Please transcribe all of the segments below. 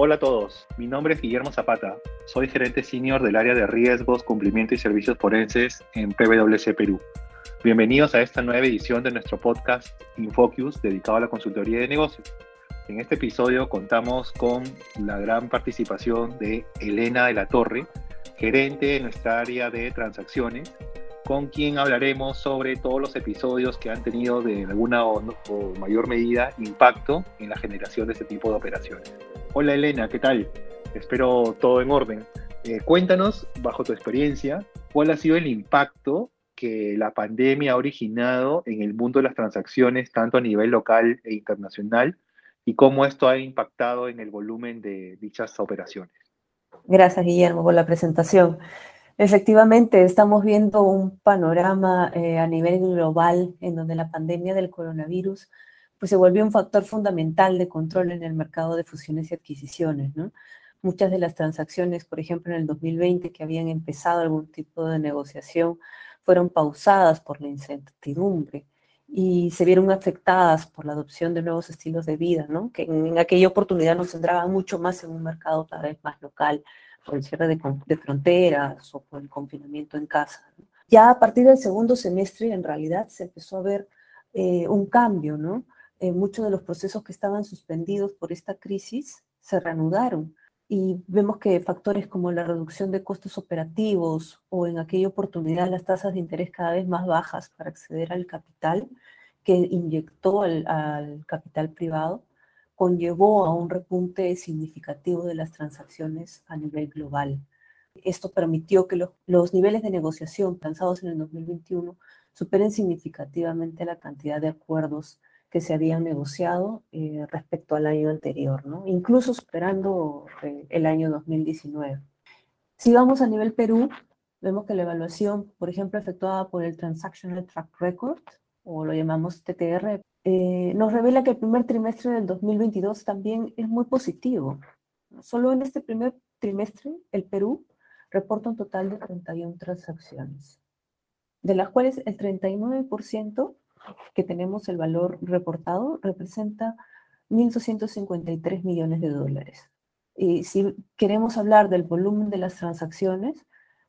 Hola a todos, mi nombre es Guillermo Zapata, soy gerente senior del área de riesgos, cumplimiento y servicios forenses en PwC Perú. Bienvenidos a esta nueva edición de nuestro podcast Infocus dedicado a la consultoría de negocios. En este episodio contamos con la gran participación de Elena de la Torre, gerente de nuestra área de transacciones, con quien hablaremos sobre todos los episodios que han tenido de alguna o, mayor medida impacto en la generación de este tipo de operaciones. Hola Elena, ¿qué tal? Espero todo en orden. Eh, cuéntanos, bajo tu experiencia, cuál ha sido el impacto que la pandemia ha originado en el mundo de las transacciones, tanto a nivel local e internacional, y cómo esto ha impactado en el volumen de dichas operaciones. Gracias, Guillermo, por la presentación. Efectivamente, estamos viendo un panorama eh, a nivel global en donde la pandemia del coronavirus pues, se volvió un factor fundamental de control en el mercado de fusiones y adquisiciones. Muchas de las transacciones, por ejemplo, en el 2020, que habían empezado algún tipo de negociación, fueron pausadas por la incertidumbre y se vieron afectadas por la adopción de nuevos estilos de vida, ¿no? que en, aquella oportunidad nos centraban mucho más en un mercado cada vez más local, por el cierre de, fronteras o por el confinamiento en casa. Ya a partir del segundo semestre, en realidad, se empezó a ver eh, un cambio, ¿no? Eh, muchos de los procesos que estaban suspendidos por esta crisis se reanudaron y vemos que factores como la reducción de costos operativos o en aquella oportunidad las tasas de interés cada vez más bajas para acceder al capital que inyectó al, al capital privado, conllevó a un repunte significativo de las transacciones a nivel global. Esto permitió que los, niveles de negociación pensados en el 2021 superen significativamente la cantidad de acuerdos que se habían negociado eh, respecto al año anterior, ¿no? incluso superando eh, el año 2019. Si vamos a nivel Perú, vemos que la evaluación, por ejemplo, efectuada por el Transactional Track Record, o lo llamamos TTR, eh, nos revela que el primer trimestre del 2022 también es muy positivo. Solo en este primer trimestre, el Perú reporta un total de 31 transacciones, de las cuales el 39% que tenemos el valor reportado representa 1.253 millones de dólares. Y si queremos hablar del volumen de las transacciones,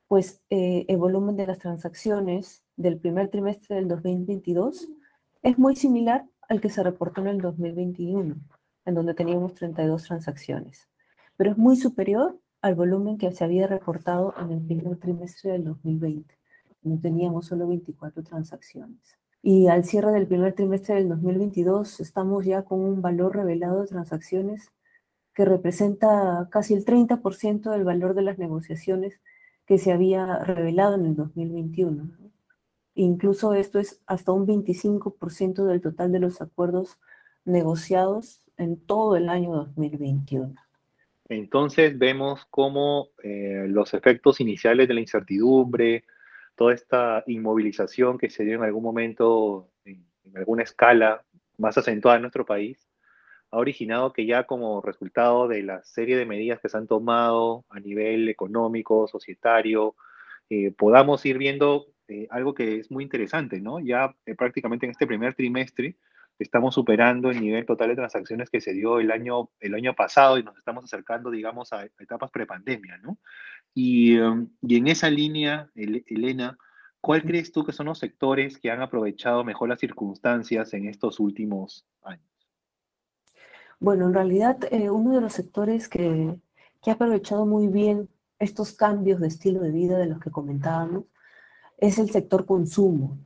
pues eh, el volumen de las transacciones del primer trimestre del 2022 es muy similar al que se reportó en el 2021, en donde teníamos 32 transacciones, pero es muy superior al volumen que se había reportado en el primer trimestre del 2020, donde teníamos solo 24 transacciones. Y al cierre del primer trimestre del 2022 estamos ya con un valor revelado de transacciones que representa casi el 30% del valor de las negociaciones que se había revelado en el 2021. Incluso esto es hasta un 25% del total de los acuerdos negociados en todo el año 2021. Entonces vemos cómo eh, los efectos iniciales de la incertidumbre, toda esta inmovilización que se dio en algún momento en, alguna escala más acentuada en nuestro país, ha originado que ya como resultado de la serie de medidas que se han tomado a nivel económico, societario, eh, podamos ir viendo eh, algo que es muy interesante, ¿no? Ya eh, prácticamente en este primer trimestre estamos superando el nivel total de transacciones que se dio el año, el año pasado y nos estamos acercando, digamos, a etapas prepandemia, ¿no? Y, em, y en esa línea, Elena, ¿cuál crees tú que son los sectores que han aprovechado mejor las circunstancias en estos últimos años? Bueno, en realidad, uno de los sectores que, que ha aprovechado muy bien estos cambios de estilo de vida de los que comentábamos es el sector consumo.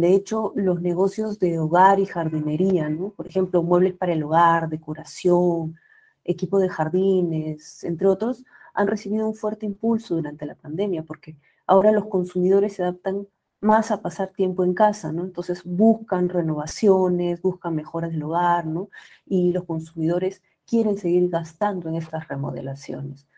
De hecho, los negocios de hogar y jardinería, ¿no? por ejemplo, muebles para el hogar, decoración, equipo de jardines, entre otros, han recibido un fuerte impulso durante la pandemia porque ahora los consumidores se adaptan más a pasar tiempo en casa, ¿no? Entonces buscan renovaciones, buscan mejoras del hogar, ¿no? Y los consumidores quieren seguir gastando en estas remodelaciones.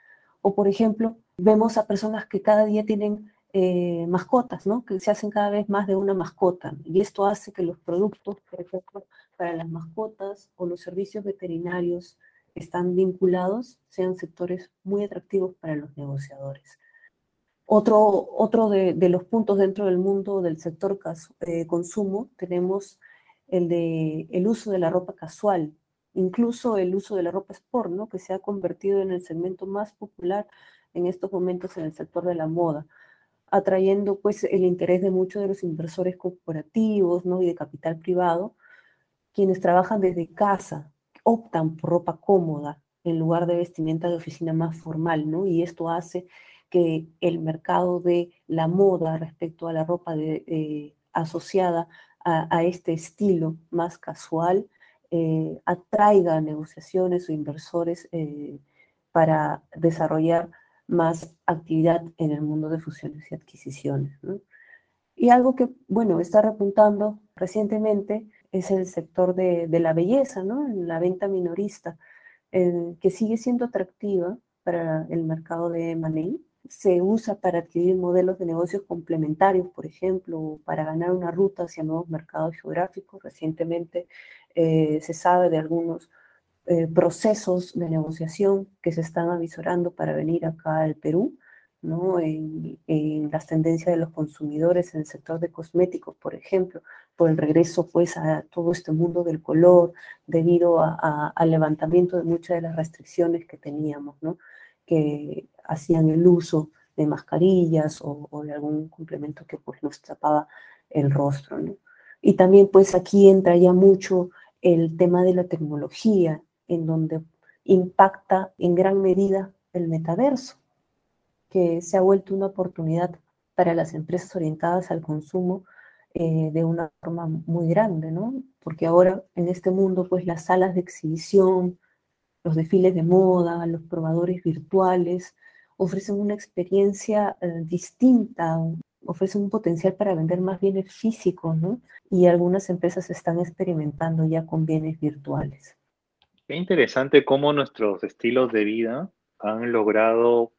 O, por ejemplo, vemos a personas que cada día tienen eh, mascotas, ¿no? Que se hacen cada vez más de una mascota. Y esto hace que los productos, por ejemplo, para las mascotas o los servicios veterinarios que están vinculados sean sectores muy atractivos para los negociadores. Otro, otro de, los puntos dentro del mundo del sector eh, consumo tenemos el de el uso de la ropa casual incluso el uso de la ropa sport, ¿no? que se ha convertido en el segmento más popular en estos momentos en el sector de la moda, atrayendo pues el interés de muchos de los inversores corporativos ¿no? y de capital privado, quienes trabajan desde casa, optan por ropa cómoda en lugar de vestimenta de oficina más formal, ¿no? Y esto hace que el mercado de la moda respecto a la ropa de, asociada a, este estilo más casual eh, atraiga negociaciones o inversores eh, para desarrollar más actividad en el mundo de fusiones y adquisiciones. Y algo que, bueno, está repuntando recientemente es el sector de, la belleza, ¿no? La venta minorista, que sigue siendo atractiva para el mercado de Manei. Se usa para adquirir modelos de negocios complementarios, por ejemplo, para ganar una ruta hacia nuevos mercados geográficos. Recientemente eh, se sabe de algunos eh, procesos de negociación que se están avisorando para venir acá al Perú ¿no? En, las tendencias de los consumidores en el sector de cosméticos, por ejemplo, por el regreso pues a todo este mundo del color debido al levantamiento de muchas de las restricciones que teníamos, ¿no? que hacían el uso de mascarillas o, de algún complemento que pues nos tapaba el rostro. ¿no? Y también pues aquí entra ya mucho el tema de la tecnología, en donde impacta en gran medida el metaverso que se ha vuelto una oportunidad para las empresas orientadas al consumo eh, de una forma muy grande, ¿no? Porque ahora en este mundo, pues las salas de exhibición, los desfiles de moda, los probadores virtuales, ofrecen una experiencia eh, distinta, ofrecen un potencial para vender más bienes físicos, ¿no? Y algunas empresas están experimentando ya con bienes virtuales. Qué interesante cómo nuestros estilos de vida han logrado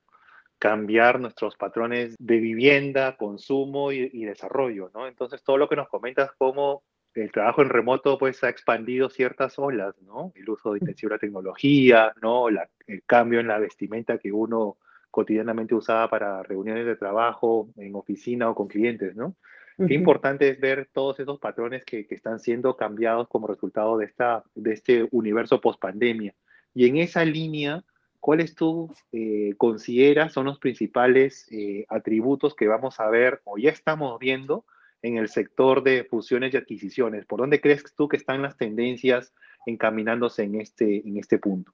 cambiar nuestros patrones de vivienda, consumo y, desarrollo, ¿no? Entonces, todo lo que nos comentas, cómo el trabajo en remoto pues ha expandido ciertas olas, ¿no? El uso de intensivo de tecnología, ¿no? el cambio en la vestimenta que uno cotidianamente usaba para reuniones de trabajo en oficina o con clientes, ¿no? Qué importante es ver todos esos patrones que, que, están siendo cambiados como resultado de, esta, de este universo post pandemia. Y en esa línea, ¿cuáles tú eh, consideras son los principales eh, atributos que vamos a ver o ya estamos viendo en el sector de fusiones y adquisiciones? ¿Por dónde crees tú que están las tendencias encaminándose en este, en este punto?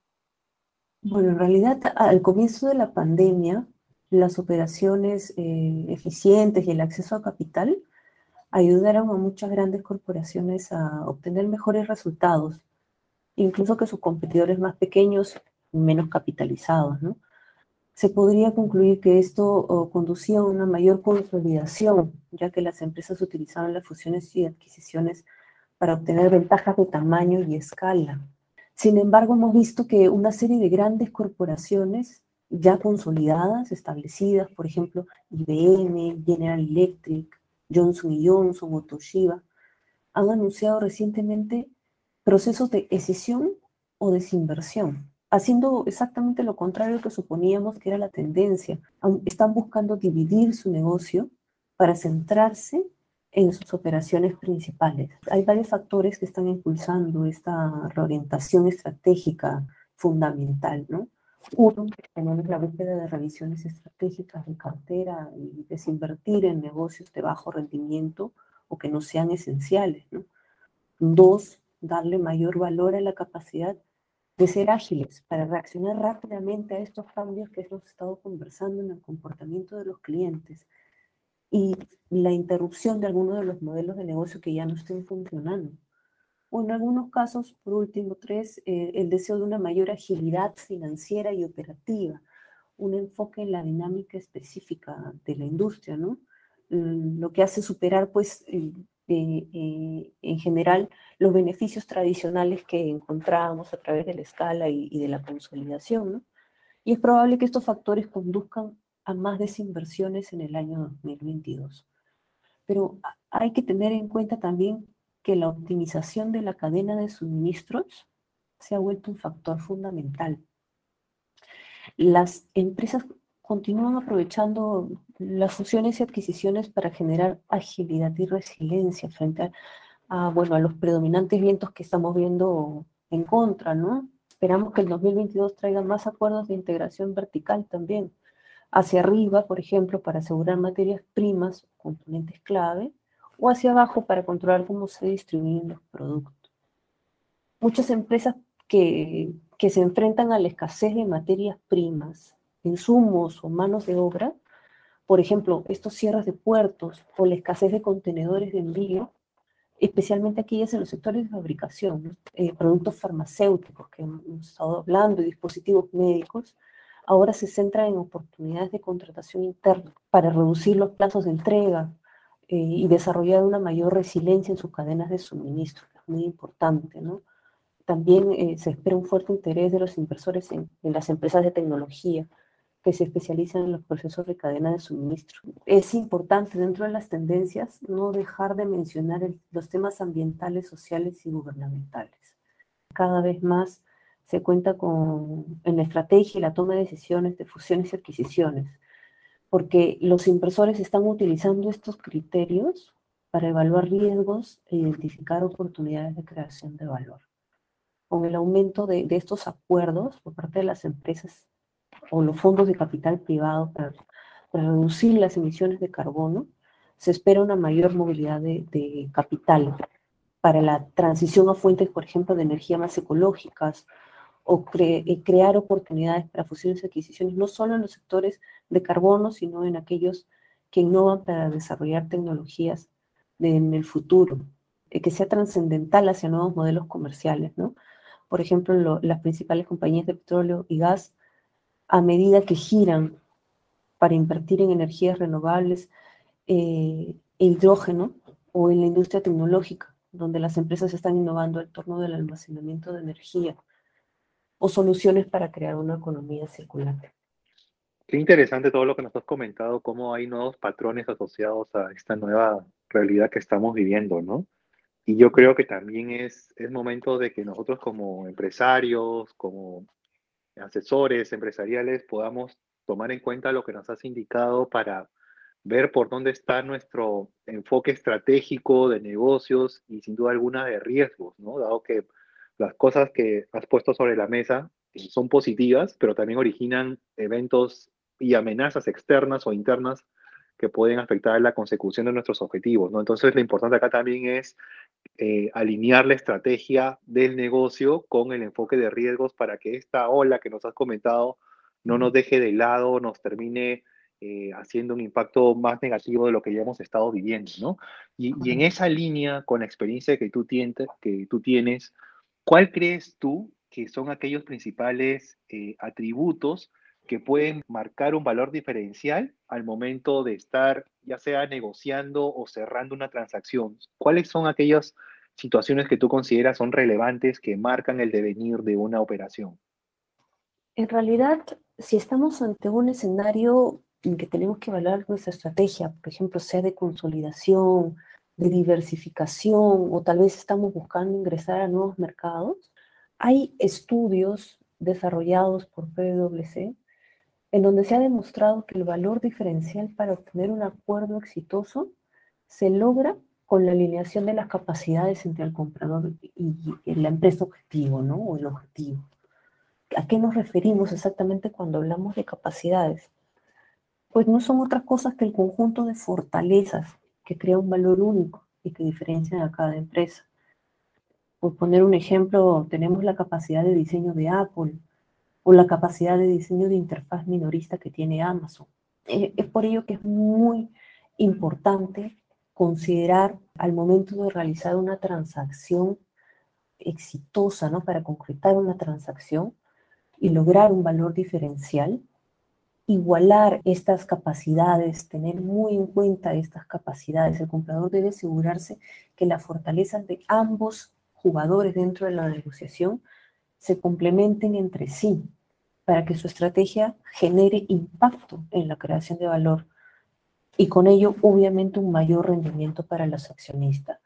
Bueno, en realidad al comienzo de la pandemia, las operaciones eh, eficientes y el acceso a capital ayudaron a muchas grandes corporaciones a obtener mejores resultados, incluso que sus competidores más pequeños menos capitalizados, ¿no? Se podría concluir que esto conducía a una mayor consolidación, ya que las empresas utilizaban las fusiones y adquisiciones para obtener ventajas de tamaño y escala. Sin embargo, hemos visto que una serie de grandes corporaciones ya consolidadas, establecidas, por ejemplo, IBM, General Electric, Johnson Johnson o Toshiba, han anunciado recientemente procesos de escisión o desinversión haciendo exactamente lo contrario que suponíamos que era la tendencia. Están buscando dividir su negocio para centrarse en sus operaciones principales. Hay varios factores que están impulsando esta reorientación estratégica fundamental, ¿no? Uno, tenemos la búsqueda de revisiones estratégicas de cartera y desinvertir en negocios de bajo rendimiento o que no sean esenciales. Dos, darle mayor valor a la capacidad de ser ágiles para reaccionar rápidamente a estos cambios que hemos estado conversando en el comportamiento de los clientes y la interrupción de algunos de los modelos de negocio que ya no estén funcionando. O en algunos casos, por último, tres, eh, el deseo de una mayor agilidad financiera y operativa, un enfoque en la dinámica específica de la industria, ¿no? Mm, lo que hace superar, pues, eh, en general los beneficios tradicionales que encontrábamos a través de la escala y, de la consolidación. Y es probable que estos factores conduzcan a más desinversiones en el año 2022. Pero hay que tener en cuenta también que la optimización de la cadena de suministros se ha vuelto un factor fundamental. Las empresas continúan aprovechando las fusiones y adquisiciones para generar agilidad y resiliencia frente a, bueno, a los predominantes vientos que estamos viendo en contra, ¿no? Esperamos que el 2022 traiga más acuerdos de integración vertical también, hacia arriba, por ejemplo, para asegurar materias primas, componentes clave, o hacia abajo para controlar cómo se distribuyen los productos. Muchas empresas que, que se enfrentan a la escasez de materias primas, insumos o manos de obra, por ejemplo, estos cierres de puertos o la escasez de contenedores de envío, especialmente aquellas en los sectores de fabricación, eh, productos farmacéuticos que hemos estado hablando y dispositivos médicos, ahora se centran en oportunidades de contratación interna para reducir los plazos de entrega y desarrollar una mayor resiliencia en sus cadenas de suministro, que es muy importante, ¿no? También eh, se espera un fuerte interés de los inversores en, en las empresas de tecnología, que se especializan en los procesos de cadena de suministro. Es importante dentro de las tendencias no dejar de mencionar los temas ambientales, sociales y gubernamentales. Cada vez más se cuenta con, en la estrategia y la toma de decisiones de fusiones y adquisiciones, porque los inversores están utilizando estos criterios para evaluar riesgos e identificar oportunidades de creación de valor. Con el aumento de, de estos acuerdos por parte de las empresas o los fondos de capital privado para, reducir las emisiones de carbono, se espera una mayor movilidad de, capital para la transición a fuentes, por ejemplo, de energía más ecológicas o crear oportunidades para fusiones y adquisiciones, no solo en los sectores de carbono, sino en aquellos que innovan para desarrollar tecnologías en el futuro, eh, que sea trascendental hacia nuevos modelos comerciales, ¿no? Por ejemplo, las principales compañías de petróleo y gas a medida que giran para invertir en energías renovables, eh, hidrógeno o en la industria tecnológica, donde las empresas están innovando en torno del almacenamiento de energía o soluciones para crear una economía circular. Qué interesante todo lo que nos has comentado, cómo hay nuevos patrones asociados a esta nueva realidad que estamos viviendo, ¿no? Y yo creo que también es, es momento de que nosotros como empresarios, como asesores empresariales podamos tomar en cuenta lo que nos has indicado para ver por dónde está nuestro enfoque estratégico de negocios y sin duda alguna de riesgos, ¿no? Dado que las cosas que has puesto sobre la mesa eh, son positivas, pero también originan eventos y amenazas externas o internas que pueden afectar la consecución de nuestros objetivos, ¿no? Entonces, lo importante acá también es eh, alinear la estrategia del negocio con el enfoque de riesgos para que esta ola que nos has comentado no nos deje de lado, nos termine eh, haciendo un impacto más negativo de lo que ya hemos estado viviendo, ¿no? Y, y en esa línea, con la experiencia que tú, tienes, que tú tienes, ¿cuál crees tú que son aquellos principales eh, atributos que pueden marcar un valor diferencial al momento de estar ya sea negociando o cerrando una transacción. ¿Cuáles son aquellas situaciones que tú consideras son relevantes que marcan el devenir de una operación? En realidad, si estamos ante un escenario en que tenemos que evaluar nuestra estrategia, por ejemplo, sea de consolidación, de diversificación, o tal vez estamos buscando ingresar a nuevos mercados, hay estudios desarrollados por PwC en donde se ha demostrado que el valor diferencial para obtener un acuerdo exitoso se logra con la alineación de las capacidades entre el comprador y, la empresa objetivo, ¿no? O el objetivo. ¿A qué nos referimos exactamente cuando hablamos de capacidades? Pues no son otras cosas que el conjunto de fortalezas que crea un valor único y que diferencian a cada empresa. Por poner un ejemplo, tenemos la capacidad de diseño de Apple, o la capacidad de diseño de interfaz minorista que tiene Amazon. Eh, es por ello que es muy importante considerar al momento de realizar una transacción exitosa, ¿no? Para concretar una transacción y lograr un valor diferencial, igualar estas capacidades, tener muy en cuenta estas capacidades. El comprador debe asegurarse que las fortalezas de ambos jugadores dentro de la negociación se complementen entre sí para que su estrategia genere impacto en la creación de valor y con ello obviamente un mayor rendimiento para los accionistas,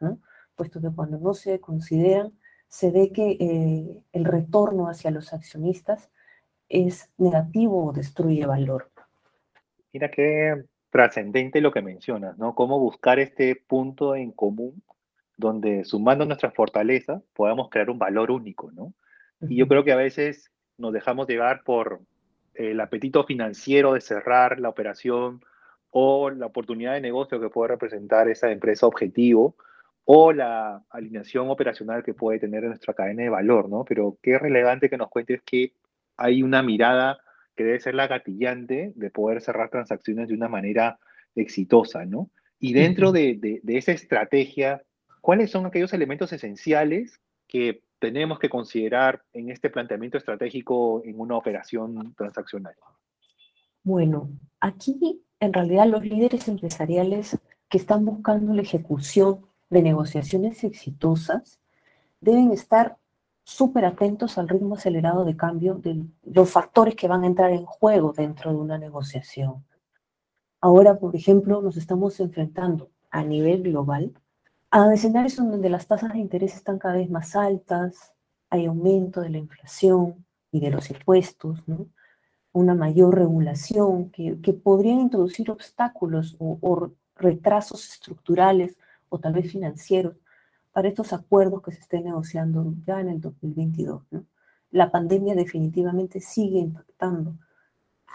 puesto que cuando no se consideran se ve que eh, el retorno hacia los accionistas es negativo o destruye valor. Mira qué trascendente lo que mencionas, ¿no? Cómo buscar este punto en común donde sumando nuestras fortalezas podamos crear un valor único, ¿no? Y yo creo que a veces nos dejamos llevar por el apetito financiero de cerrar la operación o la oportunidad de negocio que puede representar esa empresa objetivo o la alineación operacional que puede tener en nuestra cadena de valor, ¿no? Pero qué relevante que nos cuentes que hay una mirada que debe ser la gatillante de poder cerrar transacciones de una manera exitosa, ¿no? Y dentro de, de esa estrategia, ¿cuáles son aquellos elementos esenciales que tenemos que considerar en este planteamiento estratégico en una operación transaccional? Bueno, aquí en realidad los líderes empresariales que están buscando la ejecución de negociaciones exitosas deben estar súper atentos al ritmo acelerado de cambio de los factores que van a entrar en juego dentro de una negociación. Ahora, por ejemplo, nos estamos enfrentando a nivel global a escenarios donde las tasas de interés están cada vez más altas, hay aumento de la inflación y de los impuestos, una mayor regulación que, que podrían introducir obstáculos o, o retrasos estructurales o tal vez financieros para estos acuerdos que se estén negociando ya en el 2022. La pandemia definitivamente sigue impactando,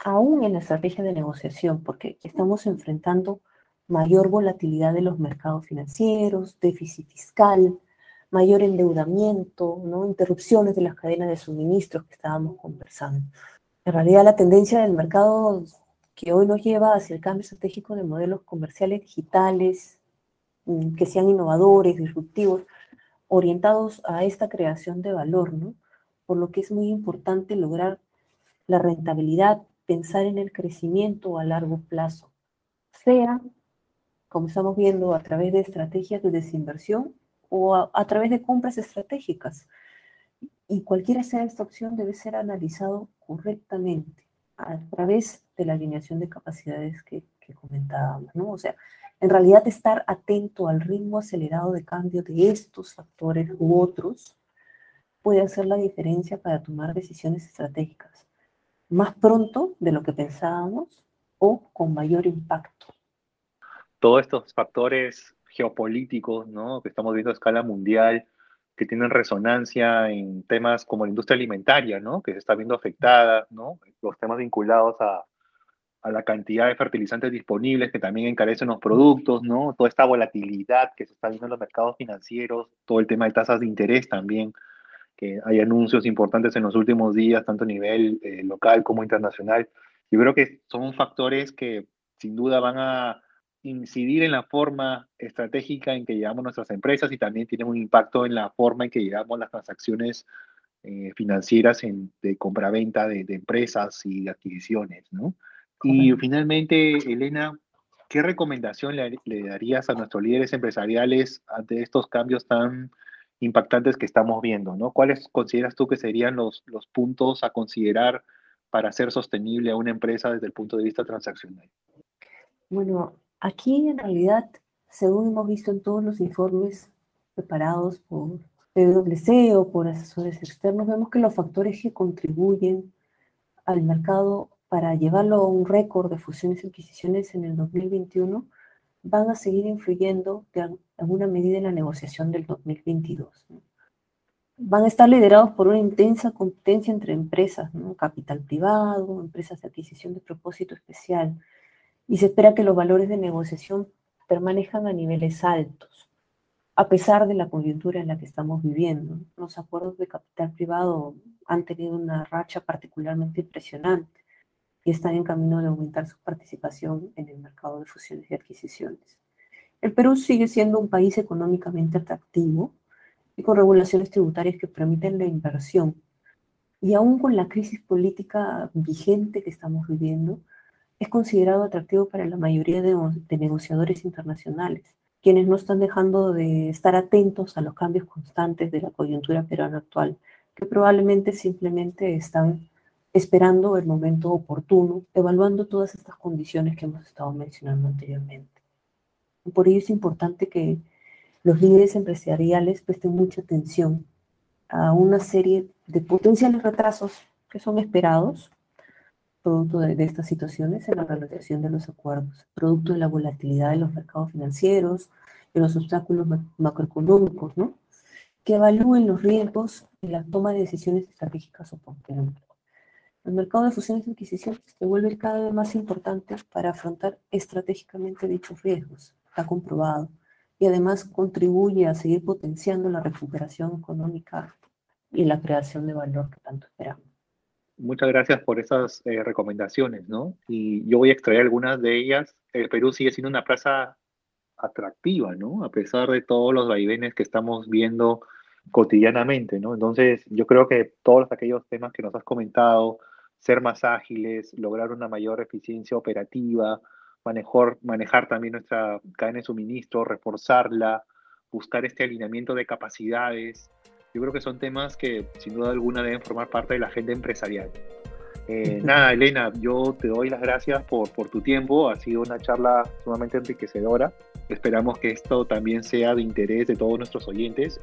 aún en la estrategia de negociación, porque estamos enfrentando mayor volatilidad de los mercados financieros, déficit fiscal, mayor endeudamiento, ¿no? interrupciones de las cadenas de suministros que estábamos conversando. En realidad la tendencia del mercado que hoy nos lleva hacia el cambio estratégico de modelos comerciales digitales, que sean innovadores, disruptivos, orientados a esta creación de valor, ¿no? Por lo que es muy importante lograr la rentabilidad, pensar en el crecimiento a largo plazo, sea, como estamos viendo, a través de estrategias de desinversión o a, través de compras estratégicas. Y cualquiera sea esta opción debe ser analizado correctamente a través de la alineación de capacidades que, que comentábamos, ¿no? O sea, en realidad, estar atento al ritmo acelerado de cambio de estos factores u otros puede hacer la diferencia para tomar decisiones estratégicas más pronto de lo que pensábamos o con mayor impacto. Todos estos factores geopolíticos ¿no? que estamos viendo a escala mundial, que tienen resonancia en temas como la industria alimentaria, ¿no? que se está viendo afectada, ¿no? los temas vinculados a, a la cantidad de fertilizantes disponibles que también encarecen los productos, ¿no? Toda esta volatilidad que se está viendo en los mercados financieros, todo el tema de tasas de interés también, que hay anuncios importantes en los últimos días, tanto a nivel eh, local como internacional. Yo creo que son factores que sin duda van a incidir en la forma estratégica en que llevamos nuestras empresas y también tienen un impacto en la forma en que llevamos las transacciones eh, financieras en, de compraventa de, de empresas y de adquisiciones, ¿no? Y finalmente, Elena, ¿qué recomendación le, darías a nuestros líderes empresariales ante estos cambios tan impactantes que estamos viendo? ¿no? ¿Cuáles consideras tú que serían los, los puntos a considerar para hacer sostenible a una empresa desde el punto de vista transaccional? Bueno, aquí en realidad, según hemos visto en todos los informes preparados por PwC o por asesores externos, vemos que los factores que contribuyen al mercado para llevarlo a un récord de fusiones y adquisiciones en el 2021, van a seguir influyendo de alguna medida en la negociación del 2022. Van a estar liderados por una intensa competencia entre empresas, capital privado, empresas de adquisición de propósito especial, y se espera que los valores de negociación permanezcan a niveles altos, a pesar de la coyuntura en la que estamos viviendo. Los acuerdos de capital privado han tenido una racha particularmente impresionante y están en camino de aumentar su participación en el mercado de fusiones y adquisiciones. El Perú sigue siendo un país económicamente atractivo y con regulaciones tributarias que permiten la inversión. Y aún con la crisis política vigente que estamos viviendo, es considerado atractivo para la mayoría de, de negociadores internacionales, quienes no están dejando de estar atentos a los cambios constantes de la coyuntura peruana actual, que probablemente simplemente están esperando el momento oportuno, evaluando todas estas condiciones que hemos estado mencionando anteriormente. Por ello es importante que los líderes empresariales presten mucha atención a una serie de potenciales retrasos que son esperados producto de, estas situaciones en la realización de los acuerdos, producto de la volatilidad de los mercados financieros de los obstáculos macroeconómicos, ¿no? que evalúen los riesgos de la toma de decisiones estratégicas oportunas. El mercado de fusiones y adquisiciones se vuelve cada vez más importante para afrontar estratégicamente dichos riesgos, está comprobado, y además contribuye a seguir potenciando la recuperación económica y la creación de valor que tanto esperamos. Muchas gracias por esas eh, recomendaciones, ¿no? Y yo voy a extraer algunas de ellas. El Perú sigue siendo una plaza atractiva, ¿no? A pesar de todos los vaivenes que estamos viendo cotidianamente, ¿no? Entonces, yo creo que todos aquellos temas que nos has comentado, ser más ágiles, lograr una mayor eficiencia operativa, manejar, manejar también nuestra cadena de suministro, reforzarla, buscar este alineamiento de capacidades, yo creo que son temas que sin duda alguna deben formar parte de la agenda empresarial. Eh, nada, Elena, yo te doy las gracias por, por tu tiempo. Ha sido una charla sumamente enriquecedora. Esperamos que esto también sea de interés de todos nuestros oyentes.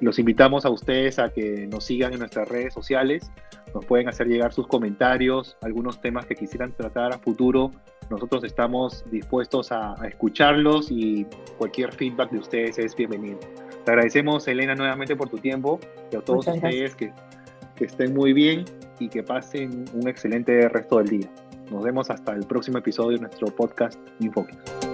Los invitamos a ustedes a que nos sigan en nuestras redes sociales. Nos pueden hacer llegar sus comentarios, algunos temas que quisieran tratar a futuro. Nosotros estamos dispuestos a, a escucharlos y cualquier feedback de ustedes es bienvenido. Te agradecemos, Elena, nuevamente por tu tiempo y a todos ustedes que, que estén muy bien y que pasen un excelente resto del día. Nos vemos hasta el próximo episodio de nuestro podcast Infocus.